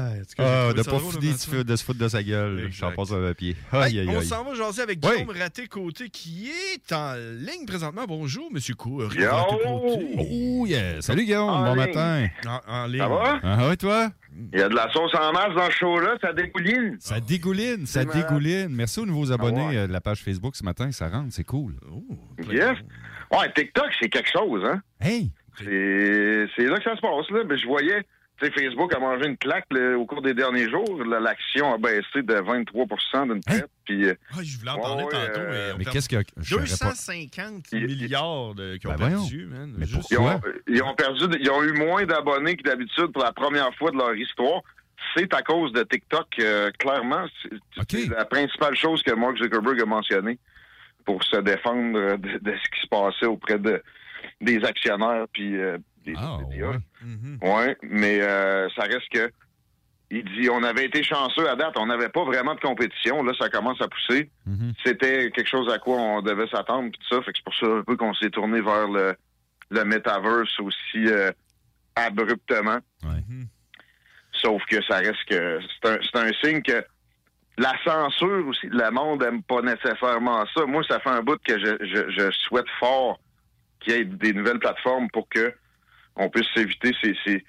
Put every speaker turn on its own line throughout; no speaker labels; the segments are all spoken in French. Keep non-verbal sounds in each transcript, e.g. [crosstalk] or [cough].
Ah, de pas fini de, se- de se foutre de sa gueule. Je t'en passe un papier. Aïe, aïe,
On
aïe.
s'en va jaser avec
Oui.
Guillaume Raté-Côté qui est en ligne présentement. Bonjour, Monsieur Cou
Yo!
Raté-Côté.
Oh, yeah. Salut, Guillaume.
En
bon
ligne.
matin.
En, en ligne.
Ça va?
Ah, ouais, toi?
Il y a de la sauce en masse dans ce show-là, ça dégouline.
Ça dégouline, ça dégouline. Merci aux nouveaux abonnés
Ah
euh, de la page Facebook ce matin. Ça rentre, c'est cool.
Oh,
Yes. Ouais, TikTok, c'est quelque chose, hein?
Hey!
C'est c'est là que ça se passe, là. Mais je voyais, Facebook a mangé une claque là, au cours des derniers jours. L'action a baissé de 23% d'une traite. Puis, euh,
Ah, je voulais en parler
Ouais,
tantôt.
euh,
mais
qu'est-ce pas.
250
Il-
milliards de- qui ont
Ben voyons.
perdu, man.
Mais
Juste-
ils, ont, ils ont perdu, ils ont eu moins d'abonnés que d'habitude pour la première fois de leur histoire. C'est à cause de TikTok, euh, clairement. C'est la principale chose que Mark Zuckerberg a mentionné pour se défendre de, de ce qui se passait auprès de, des actionnaires puis euh, des
Ah,
médias.
ouais.
Ouais, mais euh, ça reste que il dit on avait été chanceux à date, on n'avait pas vraiment de compétition. Là, ça commence à pousser.
Mhm.
C'était quelque chose à quoi on devait s'attendre puis tout ça. Fait que c'est pour ça un peu qu'on s'est tourné vers le, le metaverse aussi euh, abruptement.
Ouais.
Mhm.
Sauf que ça reste que c'est un, c'est un signe que la censure aussi, le monde aime pas nécessairement ça. Moi, ça fait un bout que je, je, je souhaite fort qu'il y ait des nouvelles plateformes pour que on puisse s'éviter ces, ces-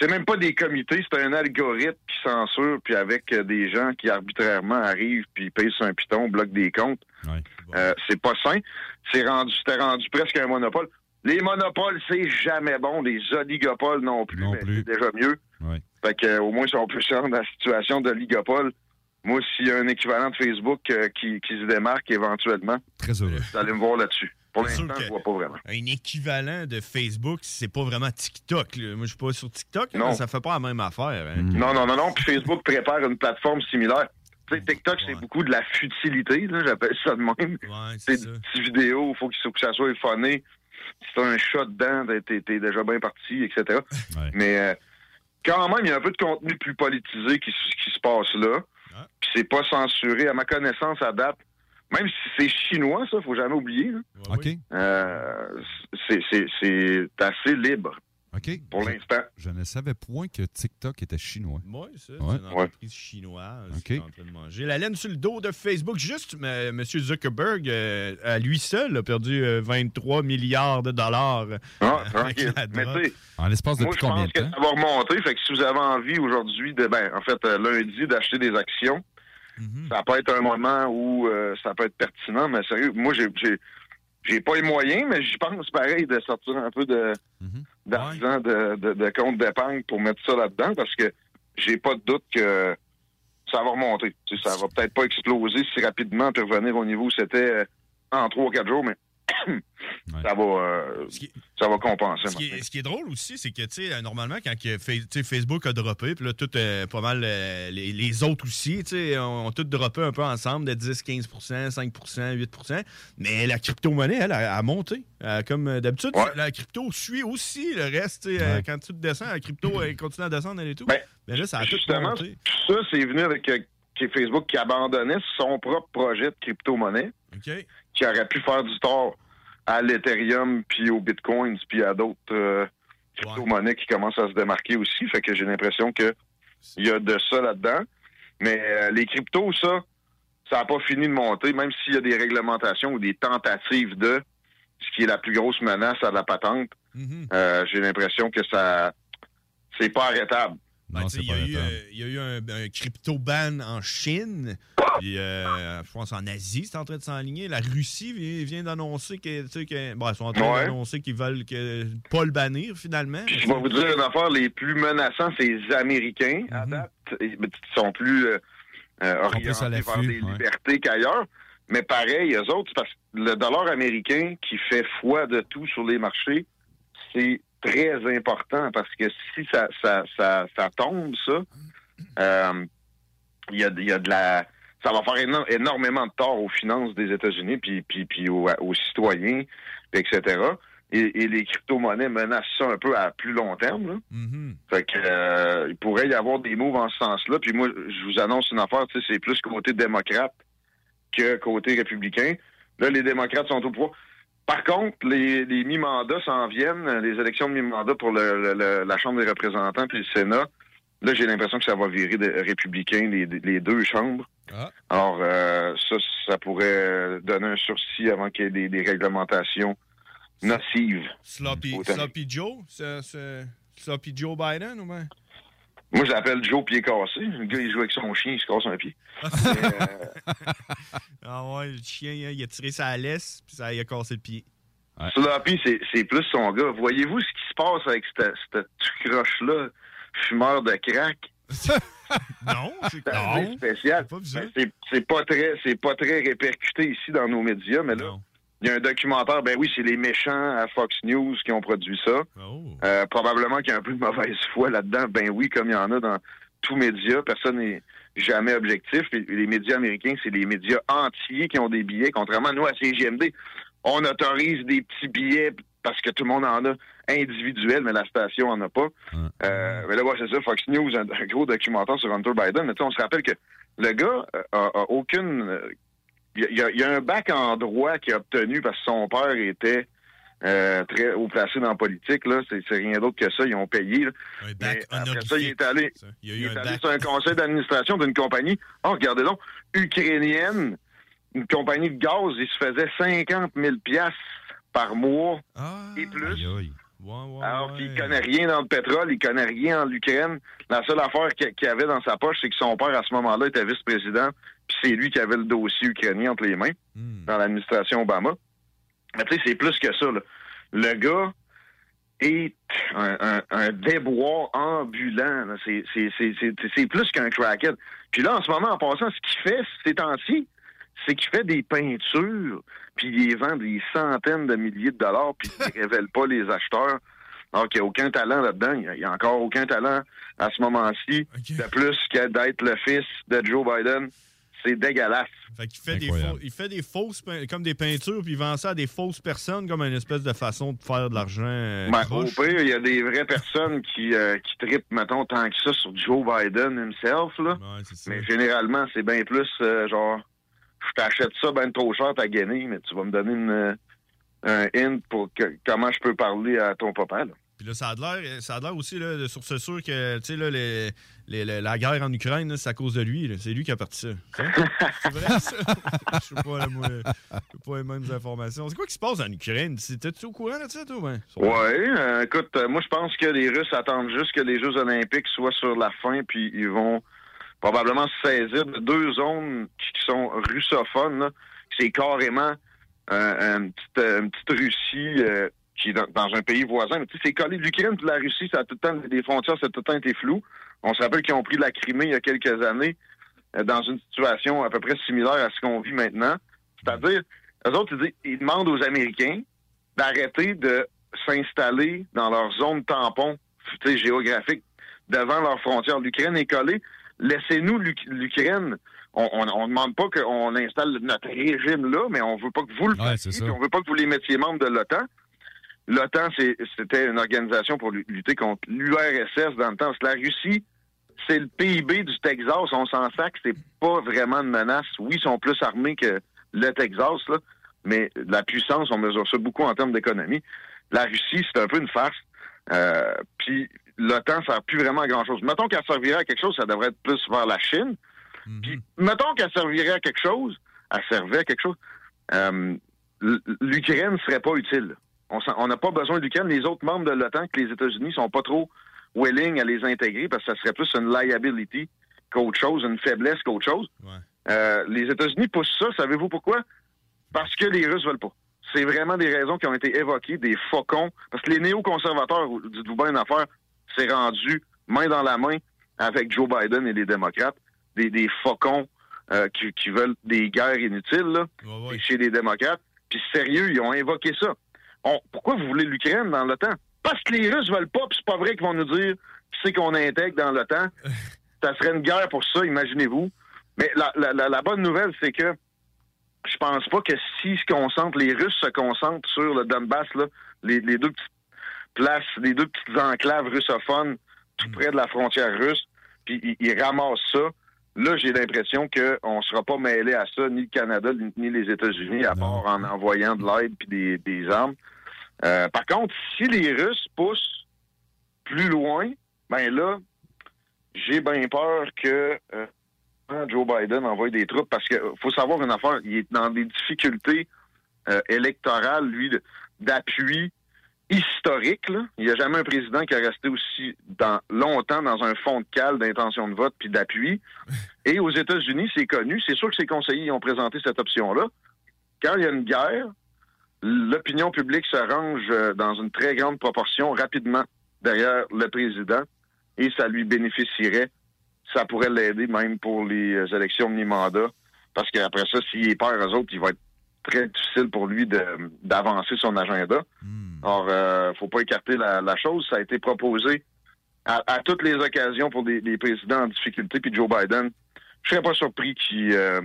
c'est même pas des comités, c'est un algorithme qui censure, puis avec euh, des gens qui arbitrairement arrivent, puis payent sur un piton, bloquent des comptes.
Ouais.
Euh, c'est pas sain. C'est rendu, c'était rendu presque un monopole. Les monopoles, c'est jamais bon. Les oligopoles non plus,
Non
mais
plus.
c'est déjà mieux.
Ouais.
Fait que, euh, au moins, si on peut se rendre à la situation d'oligopole, moi, s'il y a un équivalent de Facebook euh, qui, qui se démarque éventuellement,
Très heureux.
vous allez me voir là-dessus. Pour l'instant, je vois pas vraiment.
Un équivalent de Facebook, c'est pas vraiment TikTok. là. Moi, je suis pas sur TikTok, là,
Non.
mais ça fait pas la même affaire. hein.
Mm.
Non, non, non, non. Puis Facebook prépare une plateforme similaire. TikTok, c'est beaucoup de la futilité, là, j'appelle ça de même.
Ouais, [laughs]
C'est des petites vidéos, il faut que, ça soit phoné. Si t'as un shot dedans, ben, t'es t'es déjà bien parti, etc.
Ouais.
Mais euh, quand même, il y a un peu de contenu plus politisé qui, se- qui se passe là. Puis c'est pas censuré, à ma connaissance, à date. Même si c'est chinois, ça, faut jamais oublier. là.
OK.
oui.
Euh, c'est- c'est c'est assez libre
OK.
pour l'instant.
Je ne savais point que TikTok était chinois.
Ouais, ça,
Ouais.
c'est une entreprise chinoise
OK.
qui est en train de manger. La laine sur le dos de Facebook. Juste, M. Monsieur Zuckerberg, euh, à lui seul, a perdu euh, 23 milliards de dollars.
Ah, tranquille. Mais
En l'espace de
moi,
depuis
je
combien
pense
de
que
temps?
ça va remonter. Fait que si vous avez envie aujourd'hui, de ben, en fait, euh, lundi, d'acheter des actions,
Mhm.
ça peut être un moment où euh, ça peut être pertinent, mais sérieux, moi, j'ai, j'ai, j'ai pas les moyens, mais j'y pense pareil de sortir un peu de,
Mhm.
d'argent de, de, de compte d'épargne pour mettre ça là-dedans parce que j'ai pas de doute que ça va remonter. Tu sais, ça va peut-être pas exploser si rapidement puis revenir au niveau où c'était euh, en trois ou quatre jours, mais ça va euh,
qui-
ça va compenser.
Ce qui, est, ce qui est drôle aussi, c'est que, tu sais, euh, normalement, quand Facebook a droppé, puis là, tout, euh, pas mal, euh, les, les autres aussi, tu sais, ont, ont tout droppé un peu ensemble de 10, 15% 5% 8% Mais la crypto-monnaie, elle, a, a monté. Euh, comme d'habitude,
Ouais.
la crypto suit aussi le reste. euh,
Ouais.
quand tu descends, la crypto elle continue à descendre, elle et tout.
Ben,
Mais là, ça a tout
Justement,
monté.
tout ça, c'est venu avec euh, Facebook qui abandonnait son propre projet de crypto-monnaie,
OK?
Qui aurait pu faire du tort à l'Ethereum, puis au Bitcoin, puis à d'autres euh, crypto-monnaies qui commencent à se démarquer aussi. Fait que j'ai l'impression que il y a de ça là-dedans. Mais euh, les cryptos, ça, ça n'a pas fini de monter, même s'il y a des réglementations ou des tentatives de ce qui est la plus grosse menace à la patente.
Mhm.
Euh, j'ai l'impression que ça c'est pas arrêtable.
Ben, il, y a eu, il, y a eu, un, crypto ban en Chine, puis euh, je pense en Asie, c'est en train de s'enligner. La Russie vient, d'annoncer que, que bon, sont en train d'annoncer qu'ils veulent que, pas le bannir finalement.
je vais vous dire une affaire, les plus menaçants, c'est les Américains. À mhm. date, ils sont plus euh, euh orientés vers des libertés qu'ailleurs. Mais pareil, eux autres, parce que le dollar américain qui fait foi de tout sur les marchés, c'est très important parce que si ça, ça, ça, ça tombe, ça, euh, il y, a, y, a, de la. Ça va faire énormément de tort aux finances des États-Unis, puis, puis, puis aux, citoyens, etc. Et, les crypto-monnaies menacent ça un peu à plus long terme. Là. Mm-hmm. Fait que euh, il pourrait y avoir des moves en ce sens-là. Puis moi, je vous annonce une affaire, c'est plus côté démocrate que côté républicain. Là, les démocrates sont au pouvoir. Par contre, les, mi-mandats s'en viennent, les élections de mi-mandat pour la Chambre des représentants puis le Sénat. Là, j'ai l'impression que ça va virer de républicains, les, deux chambres. Ah. Alors, euh, ça, ça pourrait donner un sursis avant qu'il y ait des, réglementations nocives.
Sloppy, Joe? Sloppy Joe Biden ou bien?
Moi, je l'appelle Joe Pied Cassé. Le gars, il joue avec son chien, il se casse un pied.
Euh, [laughs] ah ouais, le chien, il a tiré sa laisse, puis ça, il a cassé le pied.
Ouais. Sloppy, c'est plus son gars. Voyez-vous ce qui se passe avec cette, croche-là, fumeur de crack? [laughs]
non,
c'est spécial. C'est pas, très, pas très répercuté ici dans nos médias, mais là, il y a un documentaire, ben oui, c'est les méchants à Fox News qui ont produit ça. Oh. Euh, probablement qu'il y a un peu de mauvaise [laughs] foi là-dedans. Ben oui, comme il y en a dans tous médias, personne n'est jamais objectif. Les, médias américains, c'est les médias entiers qui ont des billets, contrairement à nous à CGMD. On autorise des petits billets parce que tout le monde en a individuel, mais la station en a pas. Euh, mais là, ouais, c'est ça, Fox News, un, gros documentaire sur Hunter Biden. Mais on se rappelle que le gars euh, a aucune il y, a, un bac en droit qu'il a obtenu parce que son père était euh, très haut placé dans la politique. Là. C'est, rien d'autre que ça. Ils ont payé.
Un bac après
ça, il est allé, il, est allé sur un conseil d'administration d'une compagnie. Oh, regardez donc, ukrainienne, une compagnie de gaz, il se faisait 50 000 par mois ah, et plus. Alors qu'il connaît rien dans le pétrole, il connaît rien en l'Ukraine. La seule affaire qu'il avait dans sa poche, c'est que son père, à ce moment-là, était vice-président puis c'est lui qui avait le dossier ukrainien entre les mains hmm. dans l'administration Obama. Mais tu sais, c'est plus que ça. Le gars est un, déboire ambulant. C'est plus qu'un crackhead. Puis là, en ce moment, en passant, ce qu'il fait ces temps-ci, c'est qu'il fait des peintures, puis il les vend des centaines de milliers de dollars, puis il ne [laughs] révèle pas les acheteurs. Alors qu'il n'y a aucun talent là-dedans. Il n'y a, encore aucun talent à ce moment-ci, de plus que d'être le fils de Joe Biden c'est dégueulasse.
Fait qu'il fait des, il fait des fausses, comme des peintures, puis il vend ça à des fausses personnes comme une espèce de façon de faire de l'argent. Euh,
ben, au pire, il y a des vraies personnes qui, euh, qui trippent, mettons, tant que ça sur Joe Biden himself. Là. mais généralement, c'est bien plus euh, genre, je t'achète ça ben trop cher, t'as gagné, mais tu vas me donner une, un hint pour comment je peux parler à ton papa. Là.
Puis là, ça a l'air, ça a l'air aussi, là, de source sûre que, tu sais, là, les, les, la guerre en Ukraine, c'est à cause de lui. C'est lui qui a parti ça. [laughs] C'est vrai, ça? [laughs] Je sais pas, moi, pas les mêmes informations. C'est quoi qui se passe en Ukraine? T'es-tu au courant de ça, toi?
Ben? Oui, euh, écoute, euh, moi, je pense que les Russes attendent juste que les Jeux olympiques soient sur la fin, puis ils vont probablement se saisir de deux zones qui sont russophones. C'est carrément euh, une, petite, Russie qui est dans, un pays voisin. Mais c'est collé. L'Ukraine et la Russie, ça a tout le temps, les frontières, ça a tout le temps été flou. On se rappelle qu'ils ont pris la Crimée il y a quelques années euh, dans une situation à peu près similaire à ce qu'on vit maintenant. C'est-à-dire, eux autres, ils, demandent aux Américains d'arrêter de s'installer dans leur zone tampon géographique devant leurs frontières. L'Ukraine est collée. Laissez-nous l'Ukraine. On ne demande pas qu'on installe notre régime là, mais on veut pas que vous le fassiez. On veut pas que vous les mettiez membres de l'OTAN. L'OTAN, c'était une organisation pour lutter contre l'URSS dans le temps. La Russie, c'est le PIB du Texas. On s'en sac, c'est pas vraiment une menace. Oui, ils sont plus armés que le Texas, là, mais la puissance, on mesure ça beaucoup en termes d'économie. La Russie, c'est un peu une farce. Euh, puis l'OTAN ne sert plus vraiment à grand-chose. Mettons qu'elle servirait à quelque chose, ça devrait être plus vers la Chine. Mhm. Puis mettons qu'elle servirait à quelque chose, elle servait à quelque chose, euh, l'Ukraine serait pas utile. On n'a pas besoin de l'Ukraine. Les autres membres de l'OTAN, que les États-Unis sont pas trop willing à les intégrer parce que ça serait plus une liability qu'autre chose, une faiblesse qu'autre chose. Euh, les États-Unis poussent ça, savez-vous pourquoi? Parce que les Russes veulent pas. C'est vraiment des raisons qui ont été évoquées, des faucons. Parce que les néoconservateurs, dites-vous bien une affaire, c'est rendu main dans la main avec Joe Biden et les démocrates, des, des faucons euh, qui, veulent des guerres inutiles là, chez les démocrates. Puis sérieux, ils ont invoqué ça. pourquoi vous voulez l'Ukraine dans l'OTAN? Parce que les Russes veulent pas, puis c'est pas vrai qu'ils vont nous dire qui c'est qu'on intègre dans l'OTAN. [laughs] ça serait une guerre pour ça, imaginez-vous. Mais la, la, la, bonne nouvelle, c'est que je pense pas que si se concentrent, les Russes se concentrent sur le Donbass, là, les, les deux petites places, les deux petites enclaves russophones tout près de la frontière russe, puis ils ramassent ça. Là, j'ai l'impression qu'on ne sera pas mêlé à ça, ni le Canada, ni les États-Unis, à part en envoyant de l'aide et des, armes. Euh, par contre, si les Russes poussent plus loin, ben là, j'ai bien peur que euh, Joe Biden envoie des troupes parce qu'il faut savoir une affaire, il est dans des difficultés euh, électorales, lui, d'appui historique. Il n'y a jamais un président qui a resté aussi dans, longtemps dans un fond de cale d'intention de vote puis d'appui. [laughs] Et aux États-Unis, c'est connu. C'est sûr que ses conseillers ont présenté cette option-là. Quand il y a une guerre, l'opinion publique se range euh, dans une très grande proportion rapidement derrière le président et ça lui bénéficierait. Ça pourrait l'aider même pour les euh, élections mi-mandat. Parce qu'après ça, s'il est peur aux autres, il va être très difficile pour lui d'avancer son agenda. Hmm. Or, euh, faut pas écarter la, chose. Ça a été proposé à, toutes les occasions pour des, présidents en difficulté. Puis Joe Biden, je serais pas surpris qu'il euh,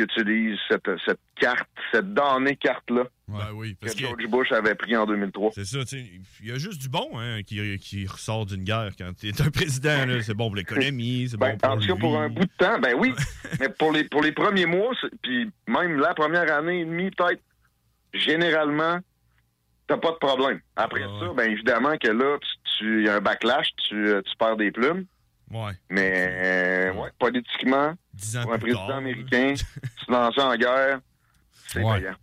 utilise cette, cette carte, cette damnée carte-là.
Ben oui,
parce que George Bush avait pris en 2003.
C'est ça, il y a juste du bon hein, qui, qui, ressort d'une guerre quand tu es un président. C'est bon pour l'économie, [laughs] c'est bon
ben, pour En tout cas, pour un bout de temps, ben oui. [laughs] mais pour les, pour les premiers mois, puis même la première année et demie, peut-être, généralement, t'as pas de problème. Après ah ça, ben évidemment que là, tu y a un backlash, tu, tu perds des plumes.
Ouais.
Mais, ouais, politiquement, pour un président américain, [laughs] se lancer en guerre, c'est payant.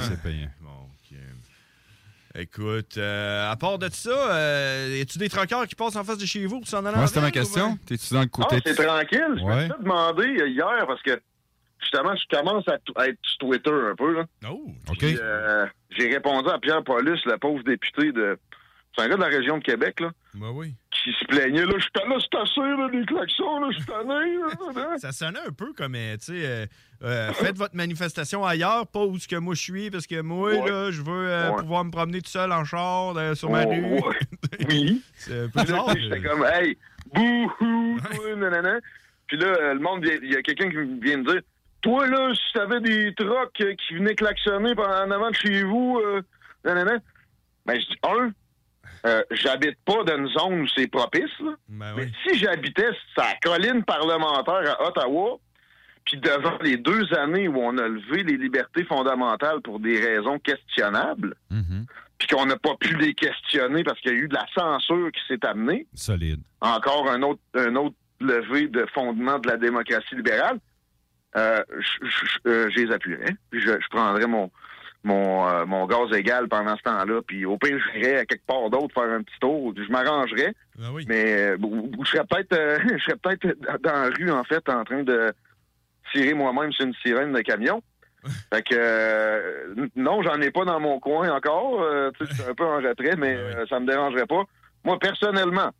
c'est payant.
Bon, Écoute, euh, à part de ça, euh, y a-tu des tranqueurs qui passent en face de chez vous pour s'en aller
Moi, c'était ma question. T'es-tu dans le côté?
Ah, c'est tranquille. Je me suis demandé hier parce que justement, je commence à, être sur Twitter un peu. Là.
Oh,
OK.
Euh, j'ai répondu à Pierre Paulus, le pauvre député de. C'est un gars de la région de Québec, là.
Ben oui
qui se plaignait. Là, je suis là, c'est assez, là, des klaxons, là, je suis tanné. [laughs]
ça sonnait un peu comme, euh, tu sais, euh, euh, faites votre manifestation ailleurs, pas où ce que moi je suis, parce que moi, là, je veux pouvoir me promener tout seul en char sur ma rue. [laughs]
oui.
c'est un peu bizarre.
J'étais comme, hey, bouhou, nanana. Puis là, le monde, il y a quelqu'un qui vient me dire, toi, là, si t'avais des trocs qui venaient klaxonner en avant de chez vous, nanana, ben, je dis, un, euh, j'habite pas dans une zone où c'est propice.
Ben
Mais si j'habitais sa colline parlementaire à Ottawa, puis devant les deux années où on a levé les libertés fondamentales pour des raisons questionnables,
mm-hmm.
puis qu'on n'a pas pu les questionner parce qu'il y a eu de la censure qui s'est amenée.
Solide.
Encore un autre, un autre de fondement de la démocratie libérale. Euh, je, euh, les appuierais. Je, je prendrais mon, mon, euh, mon gaz égal pendant ce temps-là. Puis au pire, j'irais à quelque part d'autre faire un petit tour. Je m'arrangerais.
Ah
mais euh, je serais peut-être euh, [laughs] je serais peut-être dans la rue, en fait, en train de tirer moi-même sur une sirène de camion. [laughs] fait que non, j'en ai pas dans mon coin encore. je suis un peu en retrait, mais ah ça me dérangerait pas. Moi, personnellement,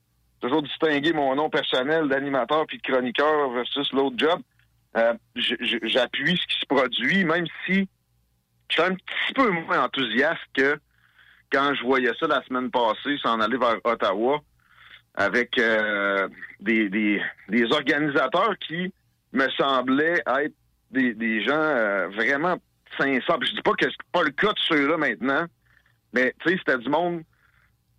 toujours distinguer mon nom personnel d'animateur puis de chroniqueur versus l'autre job. J'appuie ce qui se produit, même si je suis un petit peu moins enthousiaste que quand je voyais ça la semaine passée, s'en aller vers Ottawa avec euh, des, des, organisateurs qui me semblaient être des, gens euh, vraiment sincères. je dis pas que c'est pas le cas de ceux-là maintenant, mais tu sais, c'était du monde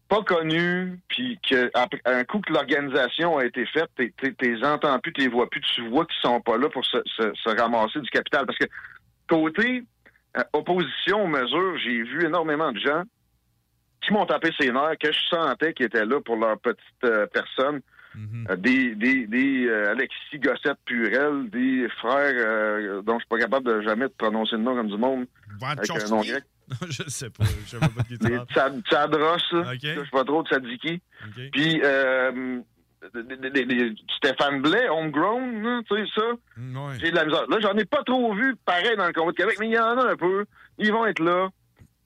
pas connu, puis qu'après un coup que l'organisation a été faite, t'es entends plus, t'es vois plus, tu vois qu'ils sont pas là pour se, se ramasser du capital. Parce que côté opposition aux mesures, j'ai vu énormément de gens qui m'ont tapé ses nerfs, que je sentais qu'ils étaient là pour leur petite euh, personne, Mhm. Euh, des, des, des euh, Alexis Gossette Purel, des frères euh, dont je suis pas capable de jamais de prononcer le nom comme du monde.
Avec un nom grec. [laughs] je sais pas. Je sais pas qui tu
Tsadros, okay. je sais pas trop de Sadiki. Puis Stéphane Blais, homegrown, tu sais ça. J'ai de la misère. Là, j'en ai pas trop vu pareil dans le combat de Québec, mais il y en a un peu. Ils vont être là.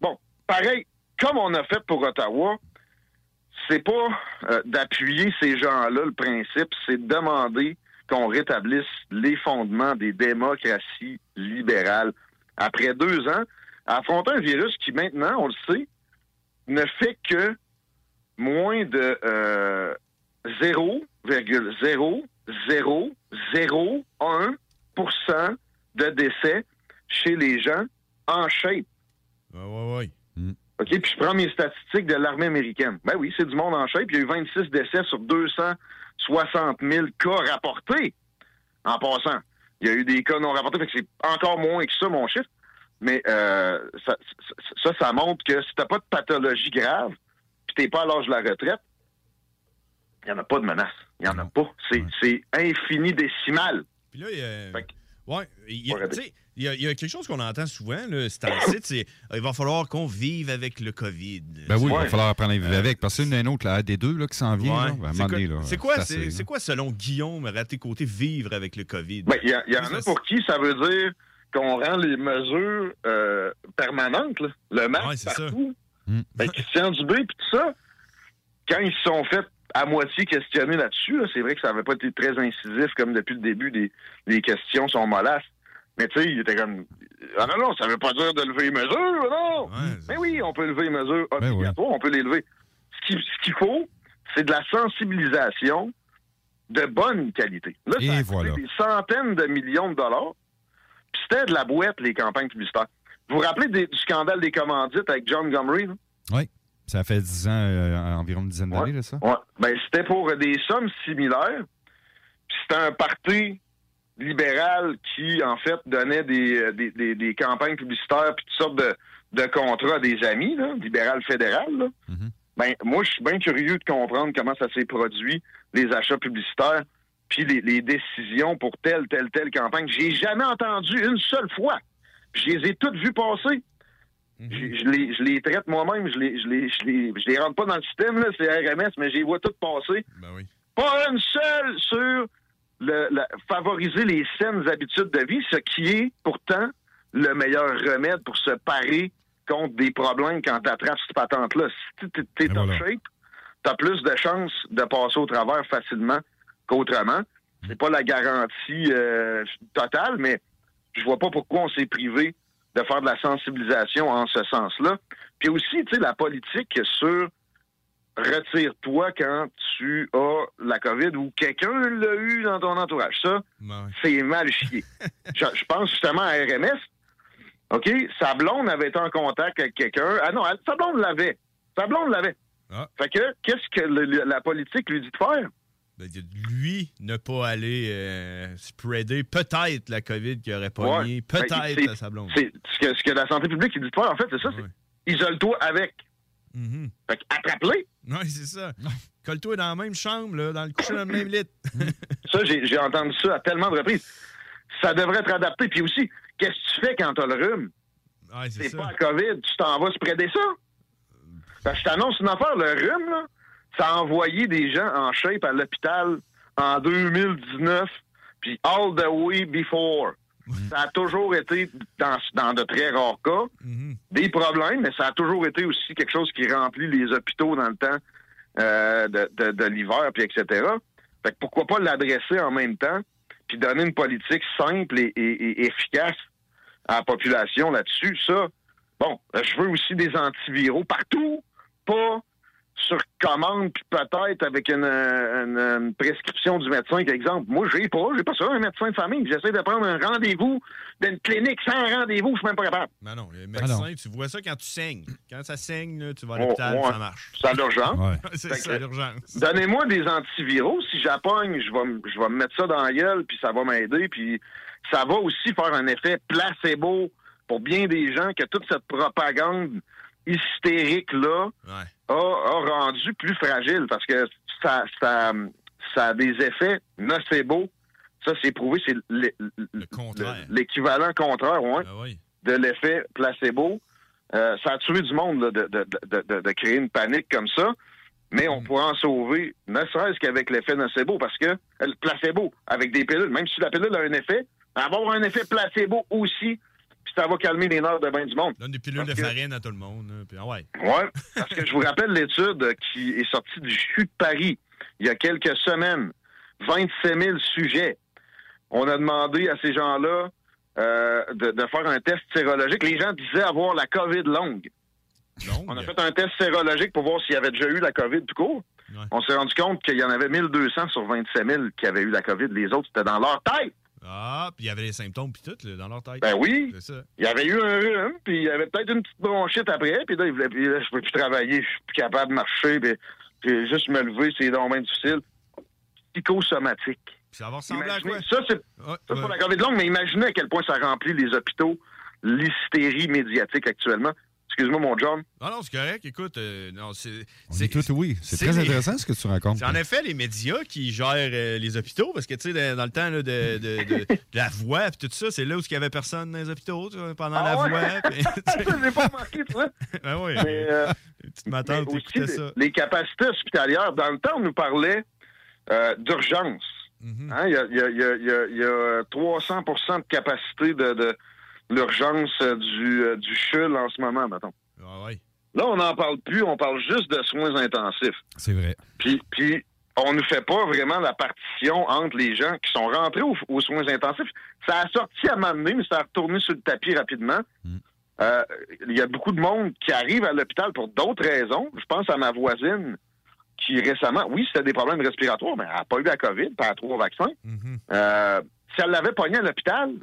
Bon, pareil, comme on a fait pour Ottawa, c'est pas euh, d'appuyer ces gens-là, le principe, c'est de demander qu'on rétablisse les fondements des démocraties libérales. Après deux ans, affronter un virus qui maintenant, on le sait, ne fait que moins de euh, 0,001% de décès chez les gens en shape.
Oui, oui, oui.
OK, puis je prends mes statistiques de l'armée américaine. Ben oui, c'est du monde en shape. Il y a eu 26 décès sur 260 000 cas rapportés. En passant, il y a eu des cas non rapportés, fait que c'est encore moins que ça, mon chiffre. Mais euh, ça, ça, montre que si t'as pas de pathologie grave, puis t'es pas à l'âge de la retraite, il n'y en a pas de menace. Il n'y en a pas. C'est infini décimal.
Puis là, il y a... Ouais, il y a, il y, a, quelque chose qu'on entend souvent, c'est c'est il va falloir qu'on vive avec le COVID.
Ben oui, il va falloir apprendre à vivre euh, avec. Parce que une autre, là, des deux là, qui s'en vient,
c'est quoi, c'est quoi, selon Guillaume, à tes côtés, vivre avec le COVID?
Ben, il y, en a pour qui ça veut dire qu'on rend les mesures euh, permanentes, le masque partout. Hmm. Ben, Christian Dubé, puis tout ça, quand ils se sont fait à moitié questionner là-dessus, c'est vrai que ça n'avait pas été très incisif comme depuis le début, des, les questions sont molasses. Mais tu sais, il était comme. Ah non, non, ça veut pas dire de lever les mesures, non! mais oui, on peut lever les mesures ben obligatoires, on peut les lever. Ce qu'il faut, c'est de la sensibilisation de bonne qualité. Là, ça a voilà. des centaines de millions de dollars. Puis c'était de la boîte, les campagnes publicitaires. Vous vous rappelez du scandale des commandites avec John Gumry?
Oui. Ça fait dix ans, euh, environ une dizaine d'années, ça?
Oui. Ben, c'était pour des sommes similaires. Puis c'était un parti libéral qui, en fait, donnait des, euh, des, des, campagnes publicitaires puis toutes sortes de, de contrats à des amis, là, libéral fédéral. Là. Mm-hmm. Ben, moi, je suis bien curieux de comprendre comment ça s'est produit, les achats publicitaires, puis les, les, décisions pour telle, telle, telle campagne. J'ai jamais entendu une seule fois. Je les ai toutes vues passer. Mm-hmm. je, les, je les traite moi-même, je les, je, les, je, les, je les rentre pas dans le système, là, c'est RMS, mais je les vois toutes passer.
Ben oui.
Pas une seule sur le, favoriser les saines habitudes de vie, ce qui est pourtant le meilleur remède pour se parer contre des problèmes quand tu attrapes cette patente-là. Si tu es en shape, tu as plus de chances de passer au travers facilement qu'autrement. C'est pas la garantie euh, totale, mais je vois pas pourquoi on s'est privé de faire de la sensibilisation en ce sens-là. Puis aussi, tu sais, la politique sur retire-toi quand tu as la COVID ou quelqu'un l'a eu dans ton entourage. Ça, ben c'est mal chié. [laughs] je, pense justement à RMS. OK? Sa blonde avait été en contact avec quelqu'un. Ah non, sa blonde l'avait. Sa blonde l'avait. Ah. Fait que, qu'est-ce que la politique lui dit de faire?
Ben, lui, ne pas aller euh, spreader peut-être la COVID qui aurait pas ben, peut-être à sa blonde.
C'est ce que, ce que la santé publique dit de faire, en fait, c'est ça. Isole-toi avec.
Mm-hmm.
Fait attrape-les.
Oui, c'est ça. Colle-toi dans la même chambre, là, dans le coucher dans le même lit. [laughs]
ça, j'ai entendu ça à tellement de reprises. Ça devrait être adapté. Puis aussi, qu'est-ce que tu fais quand t'as le rhume?
c'est
pas la COVID, tu t'en vas spreader ça? Parce que je t'annonce une affaire, le rhume, là, ça a envoyé des gens en shape à l'hôpital en 2019, puis all the way before. Ça a toujours été, dans, de très rares cas, mm-hmm. des problèmes, mais ça a toujours été aussi quelque chose qui remplit les hôpitaux dans le temps euh, de, de, l'hiver, puis etc. Fait que pourquoi pas l'adresser en même temps, puis donner une politique simple et, efficace à la population là-dessus. Ça, bon, je veux aussi des antiviraux partout, pas sur commande, puis peut-être avec une, prescription du médecin, par exemple. Moi, j'ai pas, j'ai pas ça, un médecin de famille. J'essaie de prendre un rendez-vous d'une clinique sans rendez-vous, je suis même pas capable.
Ben non, les médecins, tu vois ça quand tu saignes. Quand ça saigne, tu vas à l'hôpital, ça marche. [laughs]
C'est à l'urgence.
c'est l'urgence.
Donnez-moi des antiviraux. Si j'appogne, je vais, je vais me mettre ça dans la gueule, puis ça va m'aider, puis ça va aussi faire un effet placebo pour bien des gens que toute cette propagande hystérique-là a, rendu plus fragile parce que ça, ça, ça a des effets nocebo. Ça, c'est prouvé, c'est l'équivalent contraire, ouais,
ben
de l'effet placebo. Euh, ça a tué du monde là, de, de, de, de, créer une panique comme ça, mais on mm. pourrait en sauver, ne serait-ce qu'avec l'effet nocebo, parce que le placebo, avec des pilules, même si la pilule a un effet, avoir un effet placebo aussi, puis ça va calmer les nerfs de bain du monde.
Donne des pilules de farine à tout le monde. Puis, ah ouais.
ouais, parce que je vous rappelle l'étude qui est sortie du CHU de Paris il y a quelques semaines. 27 000 sujets. On a demandé à ces gens-là euh, de, faire un test sérologique. Les gens disaient avoir la COVID longue. On a fait un test sérologique pour voir s'il y avait déjà eu la COVID tout court. On s'est rendu compte qu'il y en avait 1200 sur 27 000 qui avaient eu la COVID. Les autres, c'était dans leur tête.
Ah, puis il y avait les symptômes puis tout dans leur tête.
Ben oui. Il y avait eu un rhume, puis il y avait peut-être une petite bronchite après, puis là, il voulait, là, je peux plus travailler, je suis plus capable de marcher, puis, juste me lever, c'est vraiment difficile. Psychosomatique.
Ça va ressembler à quoi?
Ça, c'est pas la COVID longue, mais imaginez à quel point ça remplit les hôpitaux, l'hystérie médiatique actuellement. Excuse-moi, mon John.
Non, non, c'est correct. Écoute, euh, non, c'est.
oui. C'est très intéressant ce que tu racontes.
C'est en effet les médias qui gèrent euh, les hôpitaux, parce que, tu sais, dans le temps de, de, [laughs] de, la voix et tout ça, c'est là où il n'y avait personne dans les hôpitaux pendant
ah
la
ouais?
voix. [laughs]
Je n'ai pas remarqué, ça. [laughs]
ben oui. Mais, euh, petite
aussi, ça. Les capacités hospitalières, dans le temps, on nous parlait euh, d'urgence. Mm-hmm. hein? Il y, a, y, a, y, a, 300 de capacité de l'urgence euh, du, euh, du CHUL en ce moment, mettons.
Ah
Là, on n'en parle plus, on parle juste de soins intensifs.
C'est vrai.
Puis, puis on ne fait pas vraiment la partition entre les gens qui sont rentrés aux, soins intensifs. Ça a sorti à m'amener, mais ça a retourné sur le tapis rapidement. Mm. Euh, il y a beaucoup de monde qui arrive à l'hôpital pour d'autres raisons. Je pense à ma voisine qui récemment, oui, c'était des problèmes respiratoires, mais elle n'a pas eu la COVID, pas trois vaccins.
Mm-hmm.
si elle l'avait pogné à l'hôpital,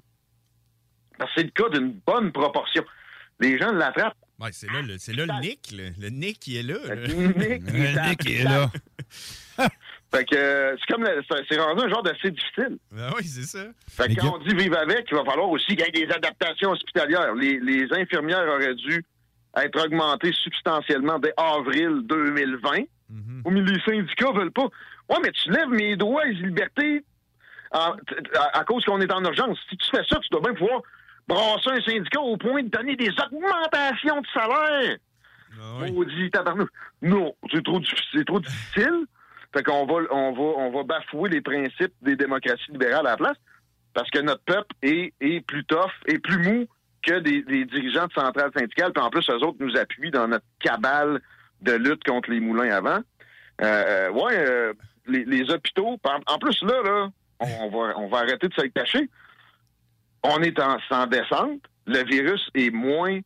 c'est le cas d'une bonne proportion. Les gens l'attrapent.
Ouais, c'est là, le, c'est là le Nick, le, Nick qui est là.
Le Nick,
le Nick qui est là.
fait que c'est comme c'est rendu un genre d'assez difficile.
Ah oui, c'est ça.
Fait que quand on dit vivre avec, il va falloir aussi qu'il y ait des adaptations hospitalières. Les, les infirmières auraient dû être augmentées substantiellement dès avril 2020. Mm -hmm. les syndicats veulent pas. Ouais, mais tu lèves mes droits et libertés à, à cause qu'on est en urgence. Si tu fais ça, tu dois bien pouvoir brasser un syndicat au point de donner des augmentations de salaire.
Ah
Non, c'est trop, c'est trop difficile. Fait qu'on va, on va, on va bafouer les principes des démocraties libérales à la place parce que notre peuple est, est plus tough et plus mou que des, dirigeants de centrales syndicales. Puis en plus, eux autres nous appuient dans notre cabale de lutte contre les moulins avant. Euh, euh ouais, euh, les, les, hôpitaux. En plus, là, là, on va, on va arrêter de se cacher on est en, sans descente, le virus est moins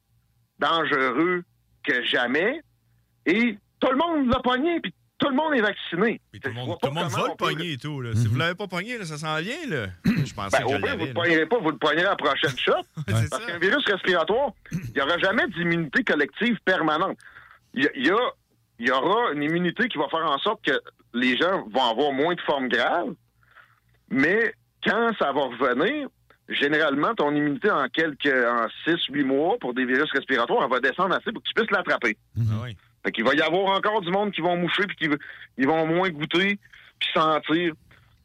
dangereux que jamais, et tout le monde l'a pogné, puis tout le monde est vacciné.
tout le monde, tout le monde va le pogner et tout. Là. Si vous ne l'avez pas pogné, là, ça s'en vient. Là. [clears throat] Je pensais
ben, que au moins, vous ne le pognerez pas, vous le pognerez à la prochaine shot. [laughs] parce qu'un virus respiratoire, il n'y aura jamais d'immunité collective permanente. Il y, il y aura une immunité qui va faire en sorte que les gens vont avoir moins de formes graves, mais quand ça va revenir, généralement, ton immunité en quelques, en 6-8 mois pour des virus respiratoires, elle va descendre assez pour que tu puisses l'attraper.
Ah oui.
Fait qu'il va y avoir encore du monde qui vont moucher puis qui ils vont moins goûter puis sentir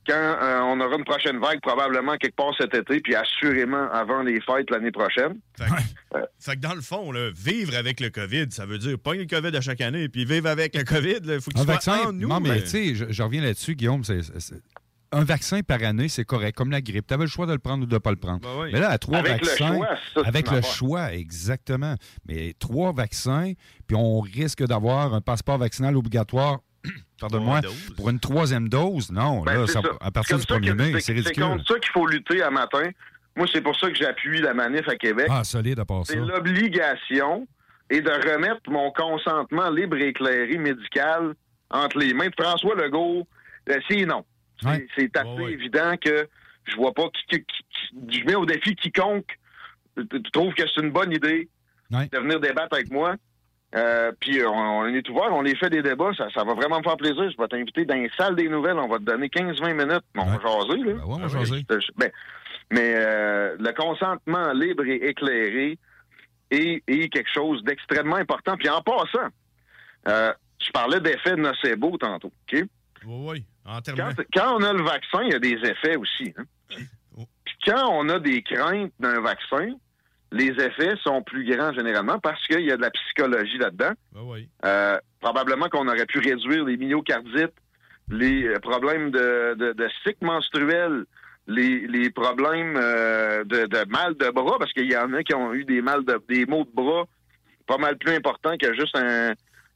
quand euh, on aura une prochaine vague, probablement quelque part cet été, puis assurément avant les fêtes l'année prochaine.
Fait, que dans le fond, là, vivre avec le COVID, ça veut dire pas le COVID à chaque année, puis vivre avec le COVID, il faut que tu sois nous.
Non, mais, tu sais, je, reviens là-dessus, Guillaume, c'est un vaccin par année, c'est correct, comme la grippe. Tu avais le choix de le prendre ou de ne pas le prendre.
Ben
mais là, à trois
avec
vaccins.
Le choix,
avec le choix, exactement. Mais trois vaccins, puis on risque d'avoir un passeport vaccinal obligatoire. [clears throat] Pardonne-moi, pour une troisième dose, non,
ben,
là, à partir du 1er mai, c'est ridicule.
C'est contre ça qu'il faut lutter à matin. Moi, c'est pour ça que j'appuie la manif à Québec.
Ah, solide à part ça.
C'est l'obligation et de remettre mon consentement libre et éclairé médical entre les mains de François Legault. Euh, C'est assez évident que je vois pas qui, je mets au défi quiconque trouve que c'est une bonne idée de venir débattre avec moi. Euh, puis on, est ouvert, on les fait des débats, ça, va vraiment me faire plaisir. Je vais t'inviter dans les salles des nouvelles, on va te donner 15-20 minutes. On va jaser, là.
Ben on va jaser.
Ben, mais euh, le consentement libre et éclairé est, quelque chose d'extrêmement important. Puis en passant, euh, je parlais d'effet nocebo tantôt, OK?
Oui, oui.
Quand, on a le vaccin, il y a des effets aussi. Hein. Oh. Puis quand on a des craintes d'un vaccin, les effets sont plus grands généralement parce qu'il y a de la psychologie là-dedans.
Ah oui.
euh, probablement qu'on aurait pu réduire les myocardites, les euh, problèmes de, de, de cycle menstruel, les, les problèmes euh, de, de, mal de bras, parce qu'il y en a qui ont eu des mal de, des maux de bras pas mal plus importants que juste un,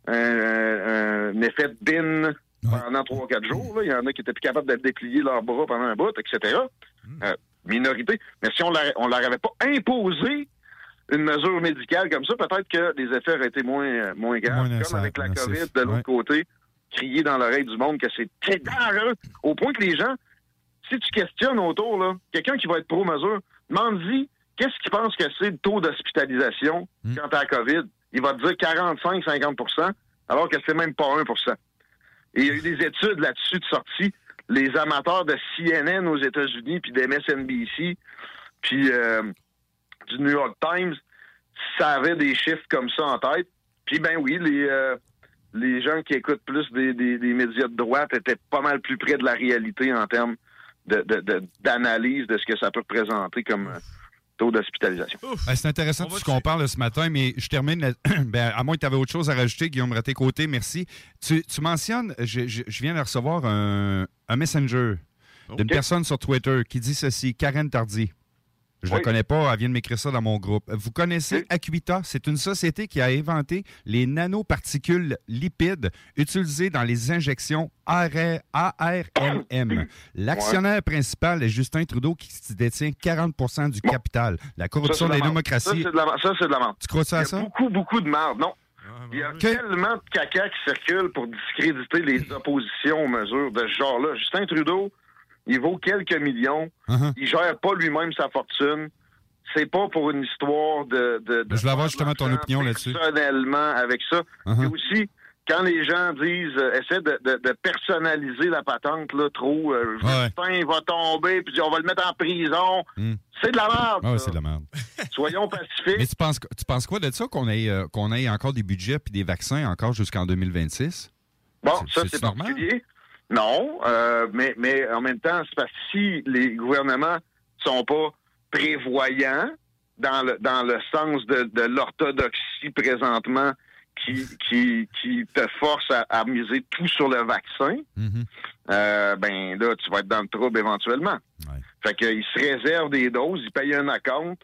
un, effet de bin pendant trois ou quatre jours. Il y en a qui étaient plus capables de déplier leurs bras pendant un bout, etc. Hmm. Euh, minorité. Mais si on ne leur avait pas imposé une mesure médicale comme ça, peut-être que les effets auraient été moins, moins graves. comme avec la COVID de l'autre côté, crier dans l'oreille du monde que c'est très dangereux, au point que les gens si tu questionnes autour, là, quelqu'un qui va être pro-mesure, demande-y qu'est-ce qu'il pense que c'est le taux d'hospitalisation hmm. quand t'as la COVID? Il va te dire 45-50% alors que c'est même pas 1 Et il y a eu des études là-dessus de sortie. Les amateurs de CNN aux États-Unis, puis d'MSNBC, puis euh, du New York Times, savaient des chiffres comme ça en tête. Puis ben oui, les, euh, les gens qui écoutent plus des, des, médias de droite étaient pas mal plus près de la réalité en termes d'analyse de, de, ce que ça peut représenter comme euh, taux d'hospitalisation.
c'est intéressant tout ce qu'on parle ce matin, mais je termine, [clears throat] ben, à moins que tu avais autre chose à rajouter, Guillaume Raté-Côté, merci. Tu, mentionnes, je, viens de recevoir un, messenger d'une personne sur Twitter qui dit ceci, Karen Tardy. Je ne la connais pas, elle vient de m'écrire ça dans mon groupe. Vous connaissez Aquita? C'est une société qui a inventé les nanoparticules lipides utilisées dans les injections ARNM. L'actionnaire principal est Justin Trudeau qui détient 40% du capital. La corruption des démocraties.
Ça, c'est de la merde.
Tu crois ça à ça?
Beaucoup, beaucoup de merde. Non. Ah, Il y a tellement de caca qui circule pour discréditer les oppositions aux mesures de ce genre-là. Justin Trudeau, il vaut quelques millions. Uh-huh. Il gère pas lui-même sa fortune. C'est pas pour une histoire de. de,
je vais avoir justement ton opinion là-dessus.
Personnellement, avec ça. Uh-huh. Et aussi, quand les gens disent, euh, essaient de, de, personnaliser la patente, là, trop, euh, Justin va tomber, puis on va le mettre en prison. Hmm. C'est de la merde.
Ah c'est de la merde. [laughs]
Soyons pacifiques.
Mais tu penses, tu penses quoi de ça, qu'on ait, euh, qu'on ait encore des budgets puis des vaccins encore jusqu'en 2026?
Bon, ça, c'est particulier. Non, euh, mais, mais en même temps, c'est parce que si les gouvernements sont pas prévoyants dans le, dans le sens de, de l'orthodoxie présentement qui, qui, qui te force à, miser tout sur le vaccin, mm-hmm. euh, ben là, tu vas être dans le trouble éventuellement. Fait qu'ils se réservent des doses, ils payent un acompte,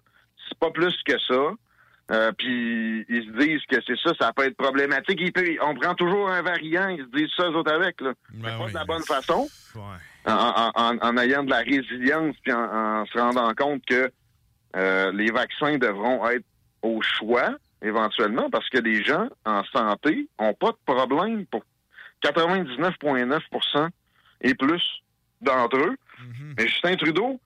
c'est pas plus que ça. Euh, puis ils se disent que c'est ça, ça peut être problématique. on prend toujours un variant, ils se disent ça eux autres avec. Là. Ben pas de la bonne façon. En, ayant de la résilience puis en, se rendant compte que euh, les vaccins devront être au choix éventuellement parce que les gens en santé ont pas de problème pour 99,9% et plus d'entre eux. Mm-hmm. Mais Justin Trudeau,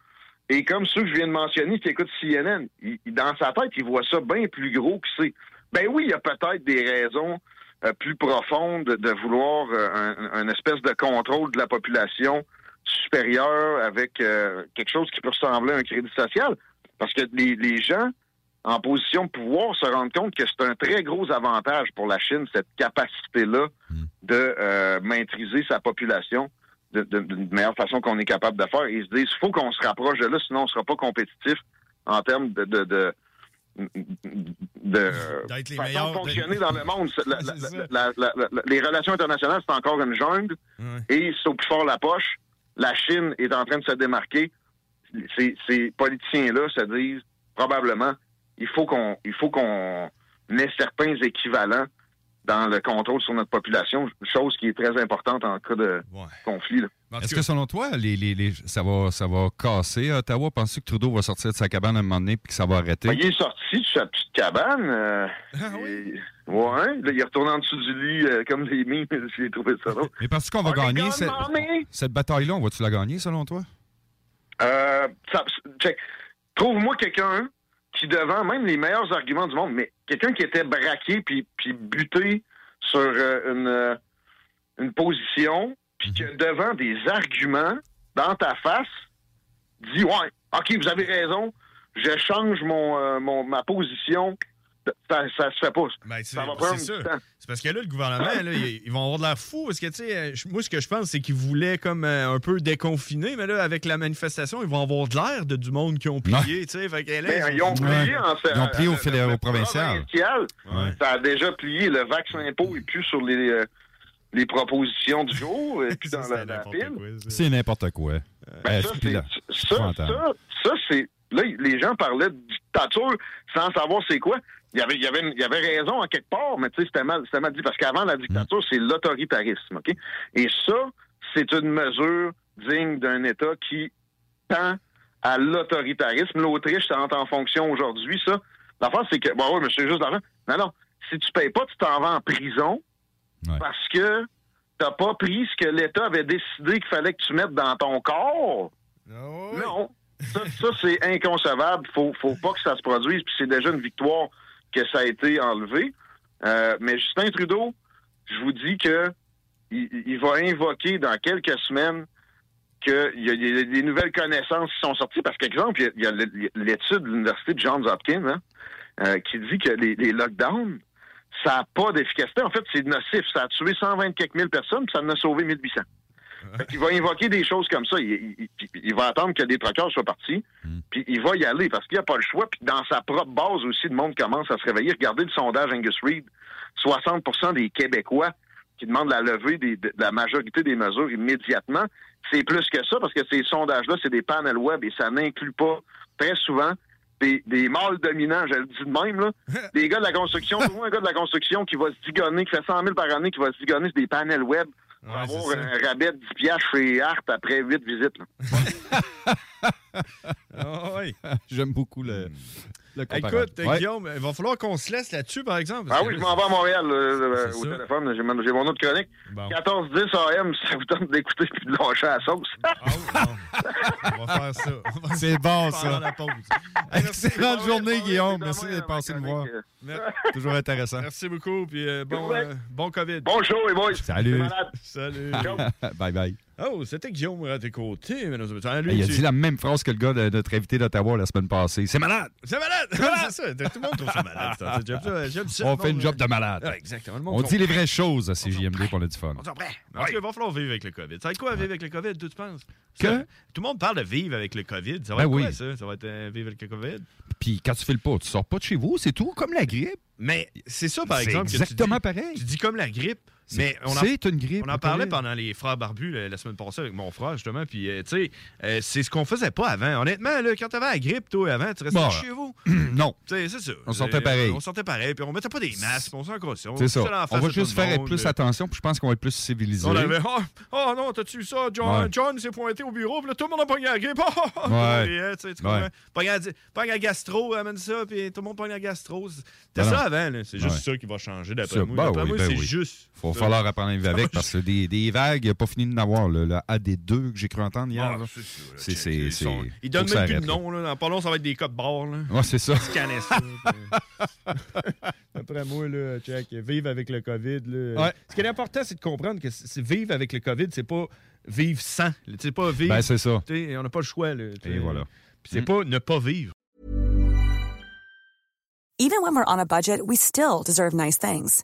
et comme ceux que je viens de mentionner qui écoutent CNN, dans sa tête, il voit ça bien plus gros que c'est. Ben oui, il y a peut-être des raisons euh, plus profondes de, vouloir euh, un, espèce de contrôle de la population supérieur avec euh, quelque chose qui peut ressembler à un crédit social. Parce que les, gens en position de pouvoir se rendent compte que c'est un très gros avantage pour la Chine, cette capacité-là hmm. de maîtriser sa population d'une meilleure façon qu'on est capable de faire. Ils se disent, il faut qu'on se rapproche de là, sinon on ne sera pas compétitif en termes de, de, de de fonctionner dans le [laughs] monde. les relations internationales, c'est encore une jungle. Et c'est au plus fort la poche. La Chine est en train de se démarquer. Ces, ces politiciens-là se disent probablement il faut qu'on il faut qu'on ait certains équivalents dans le contrôle sur notre population, chose qui est très importante en cas de conflit.
Est-ce que selon toi, les, ça, va, ça va casser Ottawa? Penses-tu que Trudeau va sortir de sa cabane à un moment donné et que ça va arrêter?
Ben, il est sorti de sa petite cabane. Euh, ah, oui? ouais, il est retourné en dessous du lit euh, comme des mines. [laughs] J'ai trouvé ça drôle.
Mais penses-tu qu'on va gagner cette, cette bataille-là? On va-tu la gagner selon toi?
Euh, Trouve-moi quelqu'un qui devant même les meilleurs arguments du monde, mais quelqu'un qui était braqué puis, puis buté sur euh, une, euh, une position, puis que mhm. devant des arguments dans ta face, dit ouais, ok, vous avez raison, je change mon, euh, mon ma position ça, ça se fait pas.
Ben, c'est
ça va prendre
c'est
du
ça.
temps.
C'est parce que là, le gouvernement, là, ils, ils vont avoir de l'air fou. Parce que, tu sais, euh, moi, ce que je pense, c'est qu'ils voulaient comme euh, un peu déconfiner. Mais là, avec la manifestation, ils vont avoir de l'air de du monde qui ont plié, tu sais. Fait
Ben, ils ont plié
Ouais.
en
Ils ont plié au
le-
fédéral- au provincial.
Ouais.
Ça a déjà plié. Le vaccin impôt est plus sur les, euh, les propositions du jour, et [laughs] puis dans
c'est
la, pile.
quoi, ça.
C'est n'importe quoi.
Ben,
Euh,
ça, ça, ça, c'est. Là, les gens parlaient de dictature sans savoir c'est quoi. Il y avait, il y avait, il y avait raison en quelque part, mais tu sais, c'était mal, c'était mal dit. Parce qu'avant la dictature, c'est l'autoritarisme, OK? Et ça, c'est une mesure digne d'un État qui tend à l'autoritarisme. L'Autriche, ça entre en fonction aujourd'hui, ça. L'affaire, c'est que, bon, oui, mais c'est juste l'argent. Non, non. Si tu payes pas, tu t'en vas en prison
Ouais.
parce que t'as pas pris ce que l'État avait décidé qu'il fallait que tu mettes dans ton corps.
Ah ouais.
Non. Ça, ça, c'est inconcevable. Faut, faut pas que ça se produise. Puis c'est déjà une victoire que ça a été enlevé. Euh, mais Justin Trudeau, je vous dis que il, va invoquer dans quelques semaines qu'il y, a- des nouvelles connaissances qui sont sorties. Parce qu'exemple, il y a- l'étude de l'Université de Johns Hopkins hein, euh, qui dit que les, les lockdowns, ça n'a pas d'efficacité. En fait, c'est nocif. Ça a tué 120 quelques mille personnes, puis ça en a sauvé 1800. Il va invoquer des choses comme ça. Il, il- il- il va attendre que des procureurs soient partis, puis il va y aller parce qu'il n'y a pas le choix. Puis dans sa propre base aussi, le monde commence à se réveiller. Regardez le sondage Angus Reid. 60% des Québécois qui demandent la levée des- de la majorité des mesures immédiatement. C'est plus que ça parce que ces sondages-là, c'est des panels web et ça n'inclut pas très souvent des, des mâles dominants, je le dis de même, là. [laughs] des gars de la construction, un gars de la construction qui va se digonner, qui fait 100 000 par année, qui va se digonner sur des panels web
Ouais,
avoir un rabais de 10 piastres chez Art après 8 visites. là. [laughs]
Ah ouais. [laughs]
J'aime beaucoup le, comparatif.
Écoute, euh,
Ouais.
Guillaume, il va falloir qu'on se laisse là-dessus, par exemple.
Ah oui, je m'en vais à Montréal euh,
C'est
au
ça.
téléphone. J'ai mon, autre chronique.
Bon.
14-10 AM, si ça vous tente d'écouter puis de lâcher la sauce.
Ah. On va faire ça.
C'est bon, ça.
la pause. [laughs]
Excellente journée, Guillaume. Merci d'être passé
chronique,
voir.
euh.
Toujours intéressant.
Merci beaucoup, puis euh, bon, euh, bon COVID.
Bon show, les boys.
Salut.
Salut.
Ciao. [laughs]
bye bye.
Oh, c'était Guillaume à tes côtés, mesdames et messieurs. Lui,
Il a dit la même phrase que le gars de notre invité d'Ottawa la semaine passée. C'est malade.
C'est malade! c'est [laughs] ça. Tout le monde trouve ça malade. J'aime ça.
On fait une
monde,
job
euh,
de malade.
exactement.
On dit les vraies choses à CJMD pour le fun.
On s'en prêt. En tout cas, il va falloir vivre avec le COVID. Ça va être quoi, vivre avec le COVID, toi, tu penses?
Que?
Tout le monde parle de vivre avec le COVID. Ça va
Ben
être quoi, ça? Ça va être euh, vivre avec le COVID?
Puis quand tu fais le pas, tu sors pas de chez vous, c'est tout comme la grippe.
Mais c'est ça, par
C'est
exemple. tu
exactement pareil.
Tu dis comme la grippe,
C'est-
mais on en,
C'est une grippe.
on en parlait pendant les frères barbus la, la semaine passée avec mon frère, justement. Puis, euh, tu sais, euh, c'est ce qu'on faisait pas avant. Honnêtement, là, quand t'avais la grippe, toi, avant, tu restais
Bon,
chez vous. [clears throat]
non.
Tu sais, c'est ça.
On sortait
Euh,
pareil.
On sortait pareil, puis on mettait pas des masques, on s'en crossait.
C'est ça. On va juste faire être plus attention, puis je pense qu'on va être plus civilisé.
On avait, oh, oh non, t'as-tu vu ça? John,
Ouais.
John s'est pointé au bureau, puis là, tout le monde a pogné la grippe. [laughs] Oh, oh, oh,
Ouais.
Et, euh, tu sais, tu
Ouais.
comprends? La- gastro, amène ça, puis tout le monde pogne la gastro. C'était
Ben
ça
non.
avant, là. C'est juste
Ouais.
ça qui va changer, d'après moi.
ben
D'après moi,
ben
c'est juste.
Il va
ça.
falloir apprendre à vivre avec parce que des, des vagues, il n'a pas fini de n'avoir. Le, le AD2 que j'ai cru entendre hier.
Ah, c'est ça, ils sont- donnent même plus de nom, là. Dans pas long, ça va être des codes barres, là.
Ouais, c'est ça.
Scanner ça. D'après [laughs] moi, là, check, vivre avec le COVID. Là.
Ouais.
Ce qui est important, c'est de comprendre que c'est- vivre avec le COVID, c'est pas vivre sans. C'est pas vivre.
Ben, c'est ça.
On n'a pas le choix. Là,
Et voilà.
C'est pas ne pas vivre.
Even when we're on a budget, we still deserve nice things.